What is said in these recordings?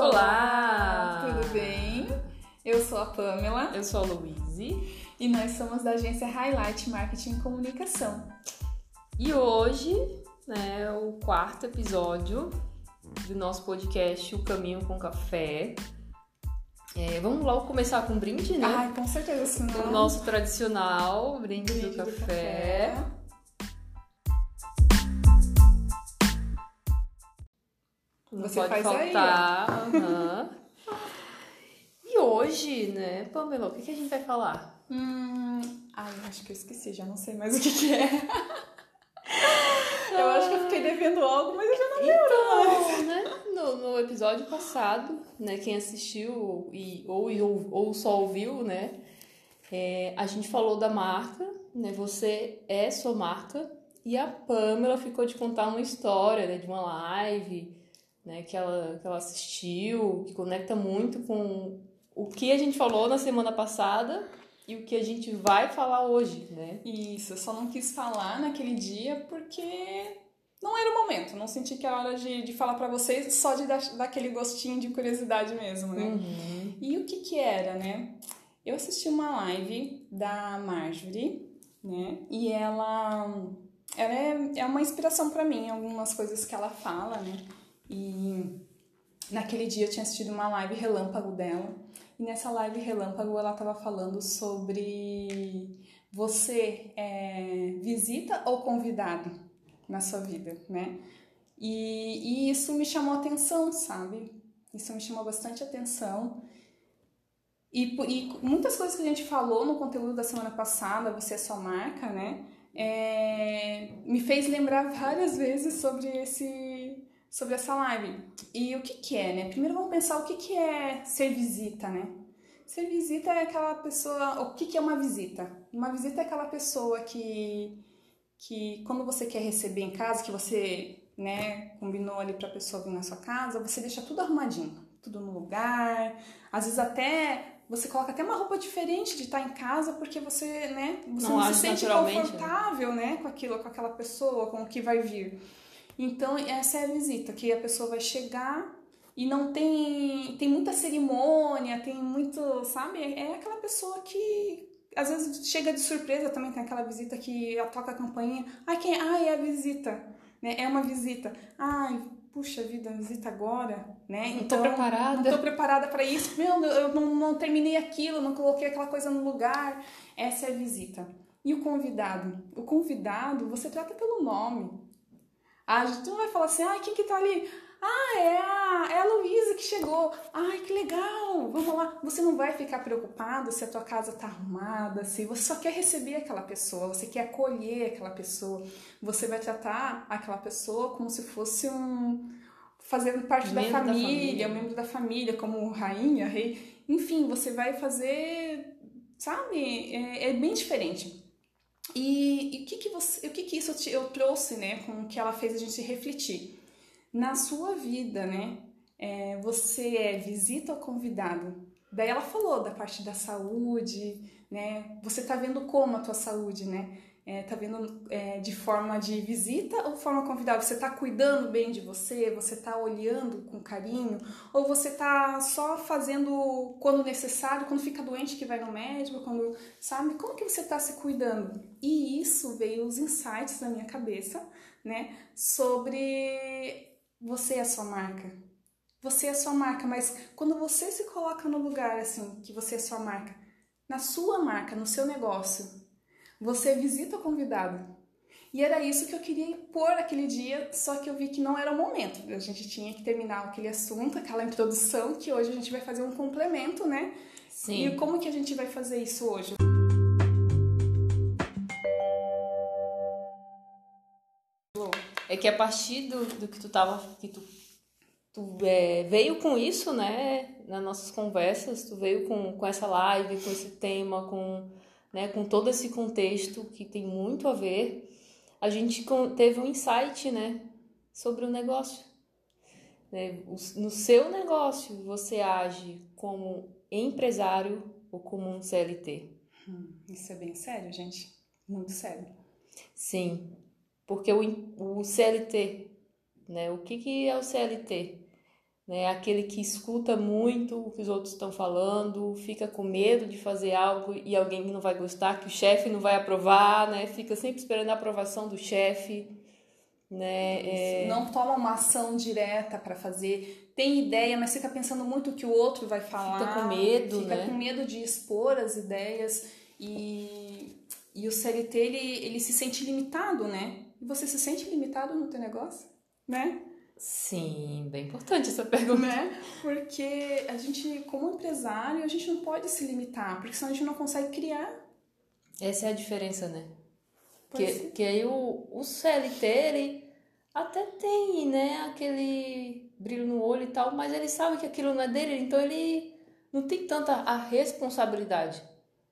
Olá! Tudo bem? Eu sou a Pamela Eu sou a Luíse e nós somos da agência Highlight Marketing e Comunicação. e hoje né, é o quarto episódio do nosso podcast O Caminho com Café. É, vamos logo começar com um brinde, né? Ai, com certeza, senão... o nosso tradicional brinde, brinde do, café. Não Você pode faz aí, faltar. aham. E hoje, né, Pamela, o que, que a gente vai falar? Hum... Ai, acho que eu esqueci, já não sei mais o que que é. eu acho que eu fiquei devendo algo, mas eu já não lembro mais. Então, né, no, no episódio passado, né, quem assistiu e, ou, ou, ou só ouviu, né, é, a gente falou da marca, né, você é sua marca, e a Pamela ficou de contar uma história, né, de uma live, né, que ela, que ela assistiu, que conecta muito com o que a gente falou na semana passada e o que a gente vai falar hoje, né. Isso, eu só não quis falar naquele dia porque não era o momento. Não senti que era hora de, de falar pra vocês, só de dar, dar aquele gostinho de curiosidade mesmo, né? Uhum. E o que que era, né? Eu assisti uma live da Marjorie, né? E ela, ela é, é uma inspiração pra mim, algumas coisas que ela fala, né? E naquele dia eu tinha assistido uma live relâmpago dela. E nessa live relâmpago ela tava falando sobre você é, visita ou convidado na sua vida, né? E, e isso me chamou atenção, sabe? Isso me chamou bastante atenção. E, e muitas coisas que a gente falou no conteúdo da semana passada, você é sua marca, né? É, me fez lembrar várias vezes sobre esse sobre essa live. E o que que é, né? Primeiro vamos pensar o que que é ser visita, né? Ser visita é aquela pessoa, o que que é uma visita? Uma visita é aquela pessoa que que quando você quer receber em casa, que você, né, combinou ali pra pessoa vir na sua casa, você deixa tudo arrumadinho, tudo no lugar. Às vezes até você coloca até uma roupa diferente de estar em casa porque você, né, você Não não, se sente né? confortável, né, com aquilo, com aquela pessoa, com o que vai vir. Então, essa é a visita, que a pessoa vai chegar e não tem tem muita cerimônia, tem muito, sabe? É aquela pessoa que às vezes chega de surpresa também, tem aquela visita que ela toca a campainha. Ai, quem? Ai, é a visita, né? É uma visita. Ai, puxa vida, visita agora, né? Não tô preparada. Não tô preparada para isso. Meu, eu não, não terminei aquilo, não coloquei aquela coisa no lugar. Essa é a visita. E o convidado? O convidado, você trata pelo nome. Ah, tu não vai falar assim, ai, quem que tá ali? Ah, é a, é a Luísa que chegou. Ai, que legal, vamos lá. Você não vai ficar preocupado se a tua casa tá arrumada, se você só quer receber aquela pessoa, você quer acolher aquela pessoa. Você vai tratar aquela pessoa como se fosse um... fazendo parte da Membro da família, família. um membro da família, como rainha, rei. Enfim, você vai fazer, sabe? É, é bem diferente. E, e o que que você, o que que isso te- eu trouxe, né, com o que ela fez a gente refletir na sua vida, né? É, você é visita ou convidado? Daí ela falou da parte da saúde, né? Você tá vendo como a tua saúde, né? É, tá vendo é, de forma de visita ou forma convidada? Você tá cuidando bem de você? Você tá olhando com carinho? Ou você tá só fazendo quando necessário, quando fica doente que vai no médico, quando sabe como que você tá se cuidando? E isso veio os insights na minha cabeça, né, sobre você é a sua marca. Você é a sua marca, mas quando você se coloca no lugar assim, que você é a sua marca, na sua marca, no seu negócio, você visita o convidado. E era isso que eu queria impor aquele dia, só que eu vi que não era o momento. A gente tinha que terminar aquele assunto, aquela introdução, que hoje a gente vai fazer um complemento, né? Sim. E como que a gente vai fazer isso hoje? É que a partir do, do que tu tava. que tu, tu é, veio com isso, né? Nas nossas conversas, tu veio com, com essa live, com esse tema, com, né, com todo esse contexto que tem muito a ver. A gente teve um insight, né? Sobre o negócio. Né? No seu negócio, você age como empresário ou como um CLT? Hum, isso é bem sério, gente. Muito sério. Sim, porque o, o CLT, né? O que, que é o CLT? Né? Aquele que escuta muito o que os outros estão falando, fica com medo de fazer algo e alguém não vai gostar, que o chefe não vai aprovar, né? Fica sempre esperando a aprovação do chefe, né? É... Não toma uma ação direta para fazer, tem ideia, mas fica pensando muito o que o outro vai falar. Fica com medo, fica né? com medo de expor as ideias e e o CLT ele, ele se sente limitado, né? E você se sente limitado no teu negócio, né? Sim, bem importante essa pergunta. Né? Porque a gente, como empresário, a gente não pode se limitar, porque senão a gente não consegue criar. Essa é a diferença, né? que, que aí o, o CLT, ele até tem, né, aquele brilho no olho e tal, mas ele sabe que aquilo não é dele, então ele não tem tanta a responsabilidade,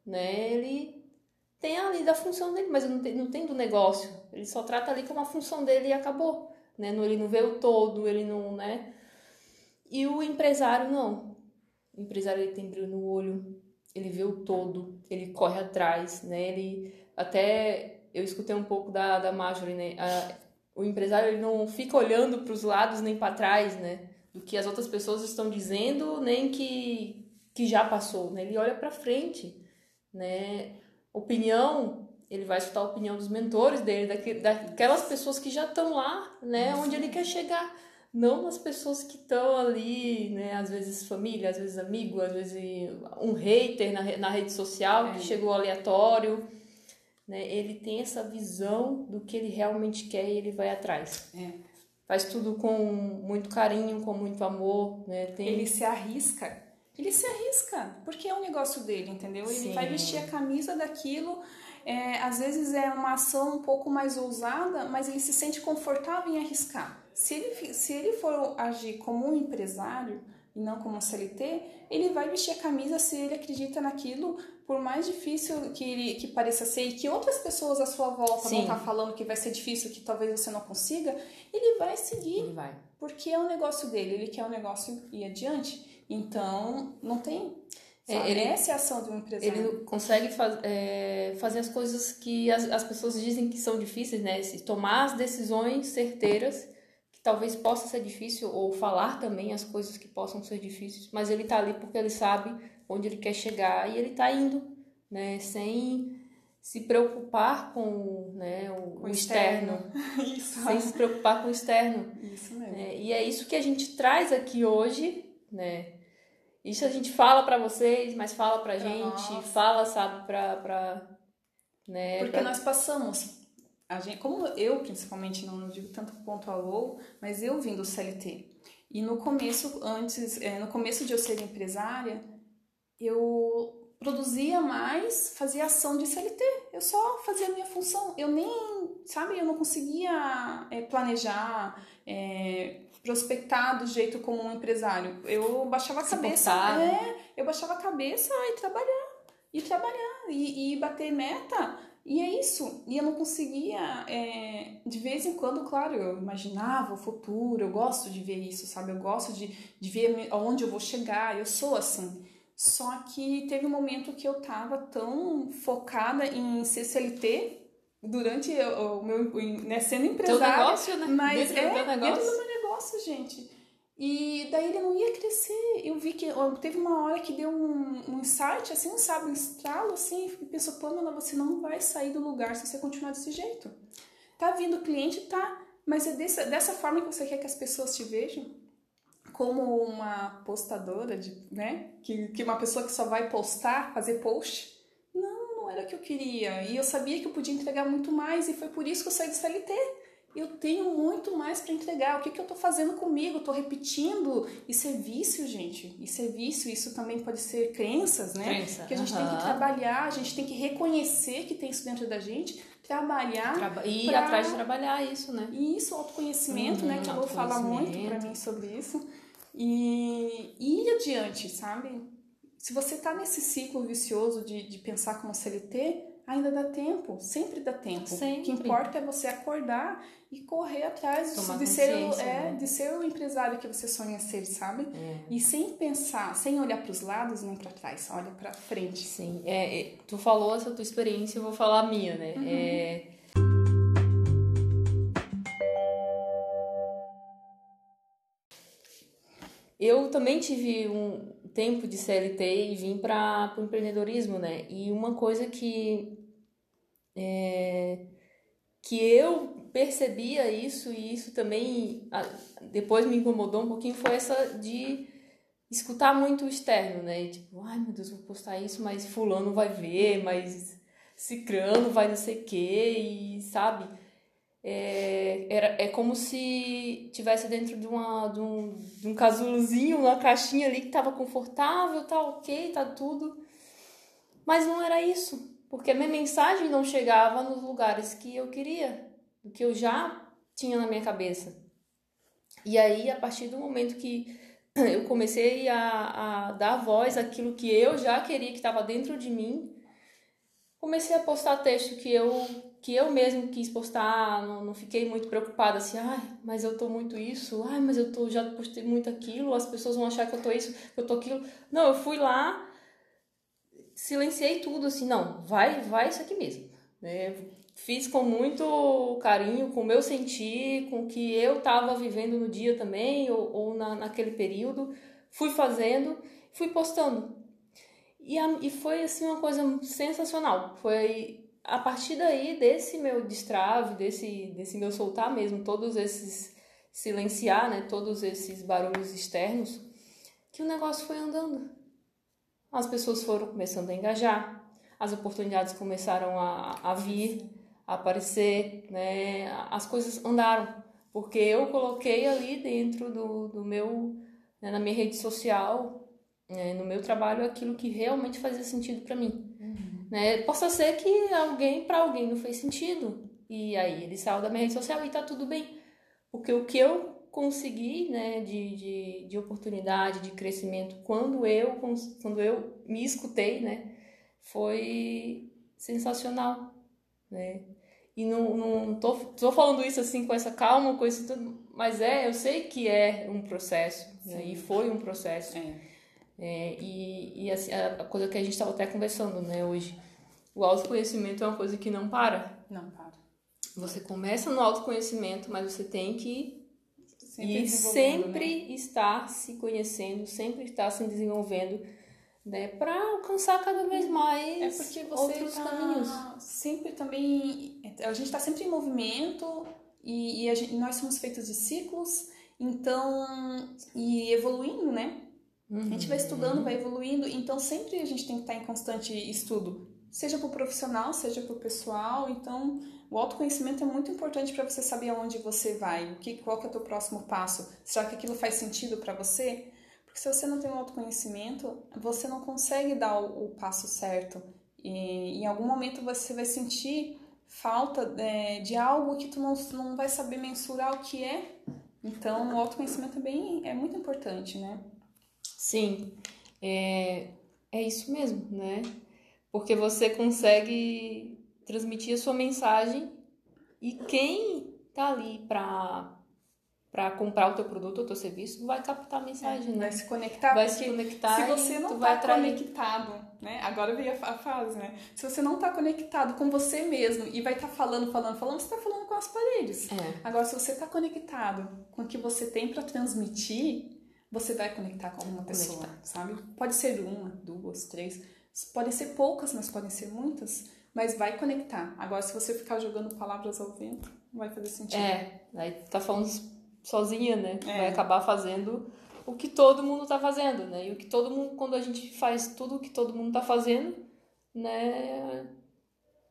né? Ele tem ali da função dele, mas não tem, não tem do negócio. Ele só trata ali como a função dele e acabou né? Ele não vê o todo, ele não, né? E o empresário não. O empresário ele tem brilho no olho, ele vê o todo, ele corre atrás, né? Ele até eu escutei um pouco da da Marjorie, né? A, o empresário ele não fica olhando para os lados nem para trás, né? Do que as outras pessoas estão dizendo, nem que que já passou, né? Ele olha para frente, né? Opinião ele vai escutar a opinião dos mentores dele, daquelas pessoas que já estão lá, né, onde ele quer chegar. Não das pessoas que estão ali, né, às vezes família, às vezes amigo, às vezes um hater na, na rede social é. que chegou aleatório. Né, ele tem essa visão do que ele realmente quer e ele vai atrás. É. Faz tudo com muito carinho, com muito amor. Né, tem... Ele se arrisca. Ele se arrisca, porque é um negócio dele, entendeu? Ele Sim. vai vestir a camisa daquilo é, às vezes é uma ação um pouco mais ousada, mas ele se sente confortável em arriscar. Se ele, se ele for agir como um empresário e não como um CLT, ele vai vestir a camisa se ele acredita naquilo, por mais difícil que, ele, que pareça ser e que outras pessoas à sua volta Sim. vão estar falando que vai ser difícil, que talvez você não consiga, ele vai seguir. Ele vai. Porque é o negócio dele, ele quer o negócio ir adiante. Então, não tem é, ele, Essa é a ação do empresário. Ele consegue faz, é, fazer as coisas que as, as pessoas dizem que são difíceis, né? tomar as decisões certeiras, que talvez possa ser difícil, ou falar também as coisas que possam ser difíceis, mas ele está ali porque ele sabe onde ele quer chegar e ele está indo, né? Sem se preocupar com né, o, o externo. externo. Isso. Sem se preocupar com o externo. Isso mesmo. É, e é isso que a gente traz aqui hoje, né? Isso a gente fala para vocês, mas fala pra, pra gente, nós. fala, sabe, pra. pra né, Porque pra... nós passamos. A gente, como eu, principalmente, não digo tanto ponto a low, mas eu vim do CLT. E no começo, antes, é, no começo de eu ser empresária, eu produzia mais, fazia ação de CLT. Eu só fazia a minha função. Eu nem, sabe, eu não conseguia é, planejar, é, prospectar do jeito como um empresário. Eu baixava a Se cabeça. É, eu baixava a cabeça e trabalhar. E trabalhar. E, e bater meta. E é isso. E eu não conseguia. É, de vez em quando, claro, eu imaginava o futuro. Eu gosto de ver isso, sabe? Eu gosto de, de ver aonde eu vou chegar. Eu sou assim. Só que teve um momento que eu tava tão focada em ser CLT durante o meu né, sendo empresária, Teu negócio, né? mas dentro é, do negócio. dentro do meu negócio, gente. E daí ele não ia crescer. Eu vi que teve uma hora que deu um, um insight, assim, sabe, um estralo, assim, e pensou, Pamela, você não vai sair do lugar se você continuar desse jeito. Tá vindo cliente, tá, mas é dessa, dessa forma que você quer que as pessoas te vejam? Como uma postadora, de, né? Que, que uma pessoa que só vai postar, fazer post? Não, não era o que eu queria. E eu sabia que eu podia entregar muito mais, e foi por isso que eu saí do CLT eu tenho muito mais para entregar. O que, que eu estou fazendo comigo? Estou repetindo. Isso é vício, gente. Isso é vício. Isso também pode ser crenças, né? Crença. Que a gente uhum. tem que trabalhar, a gente tem que reconhecer que tem isso dentro da gente, trabalhar. Traba e ir pra... atrás de trabalhar isso, né? E isso, autoconhecimento, uhum, né? Que eu vou falar muito para mim sobre isso. E, e ir adiante, sabe? Se você está nesse ciclo vicioso de, de pensar como CLT, ainda dá tempo, sempre dá tempo. Sempre. O que importa é você acordar e correr atrás de ser, o, é, né? de ser o empresário que você sonha ser, sabe? É. E sem pensar, sem olhar para os lados nem para trás, olha para frente. Sim, é, é, tu falou essa tua experiência, eu vou falar a minha, né? Uhum. É... eu também tive um tempo de CLT e vim para o empreendedorismo, né? E uma coisa que é, que eu percebia isso e isso também depois me incomodou um pouquinho foi essa de escutar muito o externo, né? Tipo, ai meu Deus, vou postar isso, mas fulano vai ver, mas cicrano vai não sei o quê, e sabe? É, era, é como se tivesse dentro de, uma, de, um, de um casulozinho, uma caixinha ali que estava confortável, tá ok, tá tudo. Mas não era isso, porque a minha mensagem não chegava nos lugares que eu queria, do que eu já tinha na minha cabeça. E aí, a partir do momento que eu comecei a, a dar voz àquilo que eu já queria, que estava dentro de mim, comecei a postar texto que eu que eu mesmo quis postar, não, não fiquei muito preocupada assim, ai, mas eu tô muito isso, ai, mas eu tô, já postei muito aquilo, as pessoas vão achar que eu tô isso, que eu tô aquilo. Não, eu fui lá, silenciei tudo, assim, não, vai, vai isso aqui mesmo. Né? Fiz com muito carinho, com o meu sentir, com o que eu tava vivendo no dia também, ou, ou na, naquele período, fui fazendo, fui postando. E, a, e foi, assim, uma coisa sensacional. Foi a partir daí, desse meu destrave, desse, desse meu soltar mesmo, todos esses silenciar, né, todos esses barulhos externos, que o negócio foi andando. As pessoas foram começando a engajar, as oportunidades começaram a, a vir, a aparecer, né, as coisas andaram, porque eu coloquei ali dentro do, do meu, né, na minha rede social, né, no meu trabalho, aquilo que realmente fazia sentido para mim. Né? Possa ser que alguém, para alguém, não fez sentido. E aí ele saiu da minha rede social e tá tudo bem. Porque o que eu consegui né, de, de, de oportunidade, de crescimento, quando eu, quando eu me escutei, né, foi sensacional. Né? E não, não tô, tô falando isso assim com essa calma, com isso tudo, mas é, eu sei que é um processo, né? e foi um processo. É. É, e e assim, a coisa que a gente estava até conversando né, hoje, o autoconhecimento é uma coisa que não para. Não para. Você começa no autoconhecimento, mas você tem que sempre e sempre né? estar se conhecendo, sempre estar se desenvolvendo, né, para alcançar cada vez mais é porque você outros tá caminhos. Sempre também a gente está sempre em movimento e, e gente, nós somos feitos de ciclos, então e evoluindo, né? Uhum. A gente vai estudando, vai evoluindo, então sempre a gente tem que estar em constante estudo, seja para o profissional, seja para o pessoal. Então, o autoconhecimento é muito importante para você saber aonde você vai, o que, qual que é o teu próximo passo. Será que aquilo faz sentido para você? Porque se você não tem um autoconhecimento, você não consegue dar o, o passo certo. E em algum momento você vai sentir falta é, de algo que tu não, não vai saber mensurar o que é. Então, o autoconhecimento é, bem, é muito importante, né? Sim, é, é isso mesmo, né? Porque você consegue transmitir a sua mensagem e quem tá ali para para comprar o teu produto ou teu serviço vai captar a mensagem, é, né? Vai se conectar. Vai se conectar. Se você não está conectado, né? Agora veio a fase, né? Se você não está conectado com você mesmo e vai estar tá falando, falando, falando, você está falando com as paredes. É. Agora, se você está conectado com o que você tem para transmitir, você vai conectar com alguma pessoa, conectar. sabe? Pode ser uma, duas, três, podem ser poucas, mas podem ser muitas, mas vai conectar. Agora, se você ficar jogando palavras ao vento, não vai fazer sentido. É, aí tá falando sozinha, né? É. Vai acabar fazendo o que todo mundo tá fazendo, né? E o que todo mundo, quando a gente faz tudo o que todo mundo tá fazendo, né?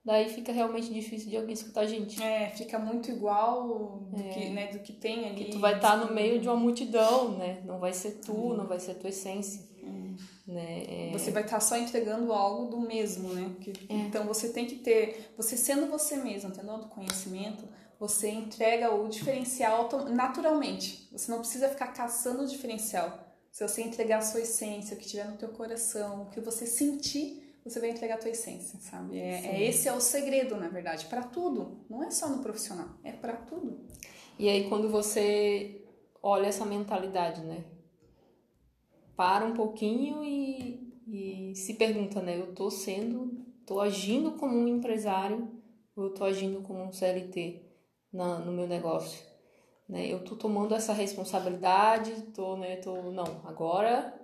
Daí fica realmente difícil de alguém escutar a gente. É, fica muito igual do, é. que, né, do que tem ali. Que tu vai estar tá no meio de uma multidão, né? Não vai ser tu, hum. não vai ser tua essência. Hum. Né? É... Você vai estar tá só entregando algo do mesmo, né? Que, é. Então você tem que ter, você sendo você mesmo, tendo autoconhecimento, você entrega o diferencial naturalmente. Você não precisa ficar caçando o diferencial. Se você entregar a sua essência, o que tiver no teu coração, o que você sentir, você vai entregar a tua essência, sabe? É, é esse é o segredo, na verdade, para tudo. Não é só no profissional, é para tudo. E aí quando você olha essa mentalidade, né? Para um pouquinho e, e se pergunta, né? Eu tô sendo, tô agindo como um empresário ou eu tô agindo como um CLT na, no meu negócio? né? Eu tô tomando essa responsabilidade, tô, né, tô, não, agora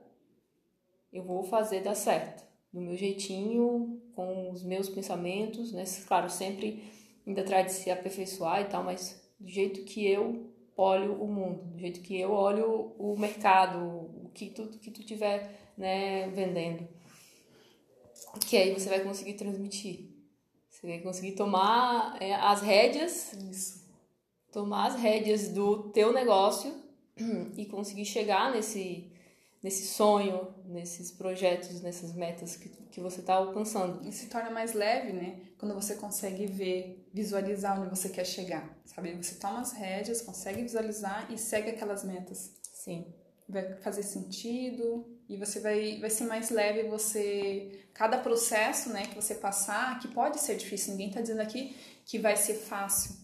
eu vou fazer dar certo, do meu jeitinho, com os meus pensamentos, né? Claro, sempre ainda atrás de se aperfeiçoar e tal, mas do jeito que eu olho o mundo, do jeito que eu olho o mercado, o que tu, que tu tiver né, vendendo. Que aí você vai conseguir transmitir. Você vai conseguir tomar é, as rédeas. Isso. Tomar as rédeas do teu negócio e conseguir chegar nesse, nesse sonho, nesses projetos, nessas metas que, que você está alcançando. E se torna mais leve, né? Quando você consegue ver, visualizar onde você quer chegar, sabe? Você toma as rédeas, consegue visualizar e segue aquelas metas. Sim. Vai fazer sentido e você vai, vai ser mais leve você... Cada processo, né, que você passar, que pode ser difícil, ninguém está dizendo aqui que vai ser fácil,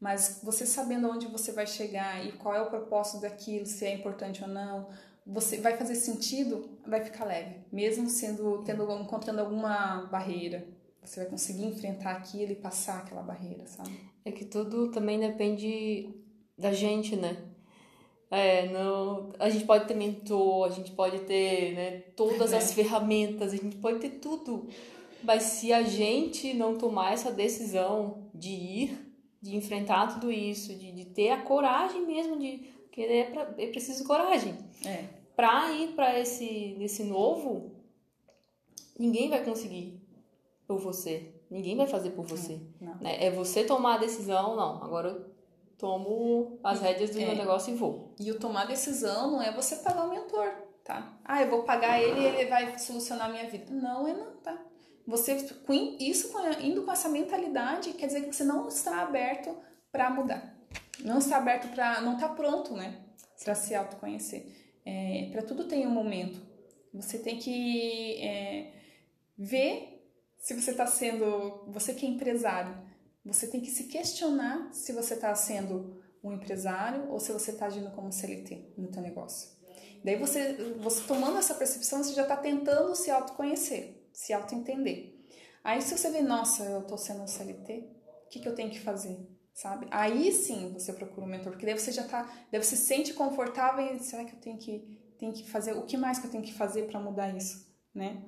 mas você sabendo onde você vai chegar e qual é o propósito daquilo, se é importante ou não, você vai fazer sentido, vai ficar leve, mesmo sendo tendo encontrando alguma barreira. Você vai conseguir enfrentar aquilo e passar aquela barreira, sabe? É que tudo também depende da gente, né? É, não, a gente pode ter mentor, a gente pode ter né, todas é. as ferramentas, a gente pode ter tudo. Mas se a gente não tomar essa decisão de ir, de enfrentar tudo isso, de, de ter a coragem mesmo de querer, é, pra, é preciso coragem. É para ir para esse esse novo, ninguém vai conseguir por você. Ninguém vai fazer por você. Né? É você tomar a decisão, não. Agora eu tomo as rédeas do é. meu negócio e vou. E o tomar decisão não é você pagar o mentor, tá? Ah, eu vou pagar ele e ele vai solucionar a minha vida. Não é não, tá? Você isso indo com essa mentalidade quer dizer que você não está aberto para mudar. Não está aberto para não está pronto, né? Para se autoconhecer. É, para tudo tem um momento. Você tem que é, ver se você está sendo. Você que é empresário, você tem que se questionar se você está sendo um empresário ou se você está agindo como CLT no teu negócio. Daí você, você tomando essa percepção, você já está tentando se autoconhecer, se autoentender. Aí se você vê, nossa, eu estou sendo um CLT, o que, que eu tenho que fazer? Sabe? Aí sim você procura um mentor, porque daí você já tá, daí você se sente confortável e será que eu tenho que, tenho que fazer, o que mais que eu tenho que fazer para mudar isso, né?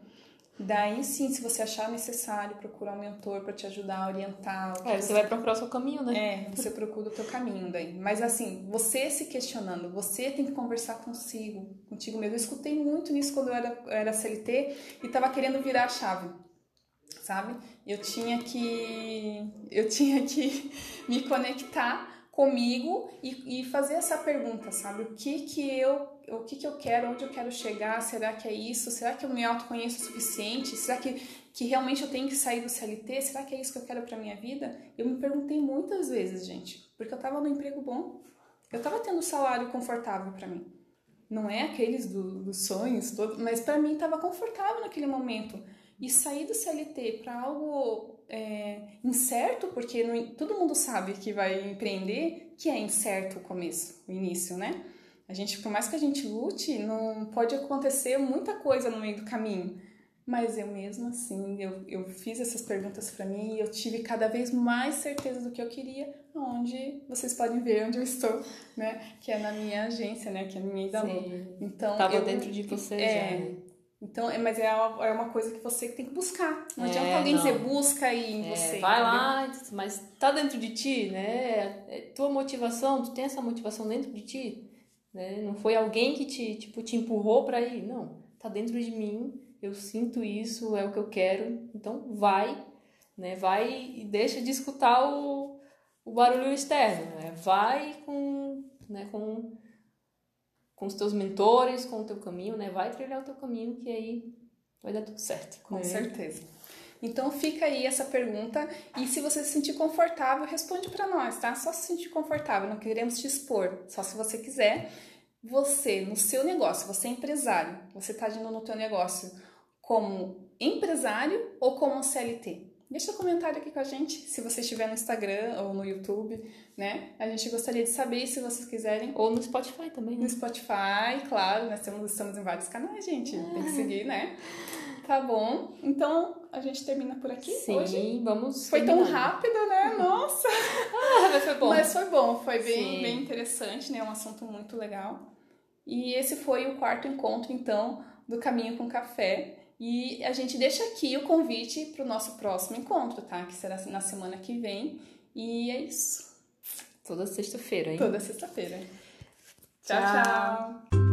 Daí sim, se você achar necessário, procurar um mentor para te ajudar a orientar. É, você, você vai procurar o seu caminho, né? É, você procura o teu caminho daí. Mas assim, você se questionando, você tem que conversar consigo, contigo mesmo. Eu escutei muito nisso quando eu era, era CLT e tava querendo virar a chave sabe? Eu tinha que eu tinha que me conectar comigo e, e fazer essa pergunta, sabe? O que que eu o que que eu quero, onde eu quero chegar? Será que é isso? Será que eu me autoconheço o suficiente? Será que que realmente eu tenho que sair do CLT? Será que é isso que eu quero para minha vida? Eu me perguntei muitas vezes, gente, porque eu tava no emprego bom. Eu tava tendo um salário confortável para mim. Não é aqueles do, dos sonhos, mas para mim tava confortável naquele momento. E sair do CLT para algo é, incerto, porque não, todo mundo sabe que vai empreender, que é incerto o começo, o início, né? A gente, por mais que a gente lute, não pode acontecer muita coisa no meio do caminho. Mas eu mesmo assim, eu, eu fiz essas perguntas para mim e eu tive cada vez mais certeza do que eu queria, onde vocês podem ver onde eu estou, né? Que é na minha agência, né? Que é a minha Sim. Então, Tava eu, dentro de você é, já. Né? Então, é, mas é uma, é uma coisa que você tem que buscar. Não é, adianta alguém não. dizer busca e em é, você. Vai lá, mas tá dentro de ti, né? É tua motivação, tu tem essa motivação dentro de ti, né? Não foi alguém que te, tipo, te empurrou para ir, não. Tá dentro de mim, eu sinto isso, é o que eu quero. Então, vai, né? Vai e deixa de escutar o, o barulho externo, né? Vai com, né, com com os teus mentores, com o teu caminho, né? Vai trilhar o teu caminho que aí vai dar tudo certo. Com né? certeza. Então fica aí essa pergunta e se você se sentir confortável, responde para nós, tá? Só se sentir confortável, não queremos te expor, só se você quiser. Você, no seu negócio, você é empresário, você está agindo no teu negócio como empresário ou como CLT? Deixa um comentário aqui com a gente, se você estiver no Instagram ou no YouTube, né? A gente gostaria de saber se vocês quiserem. Ou no Spotify também. Né? No Spotify, claro, nós temos, estamos em vários canais, gente. Tem que seguir, né? Tá bom. Então, a gente termina por aqui Sim, hoje. vamos. Foi tão rápido, né? Nossa! ah, mas foi bom. Mas mas foi bom, foi bem, bem interessante, né? Um assunto muito legal. E esse foi o quarto encontro, então, do Caminho com Café. E a gente deixa aqui o convite para o nosso próximo encontro, tá? Que será na semana que vem. E é isso. Toda sexta-feira, hein? Toda sexta-feira. tchau. tchau. tchau.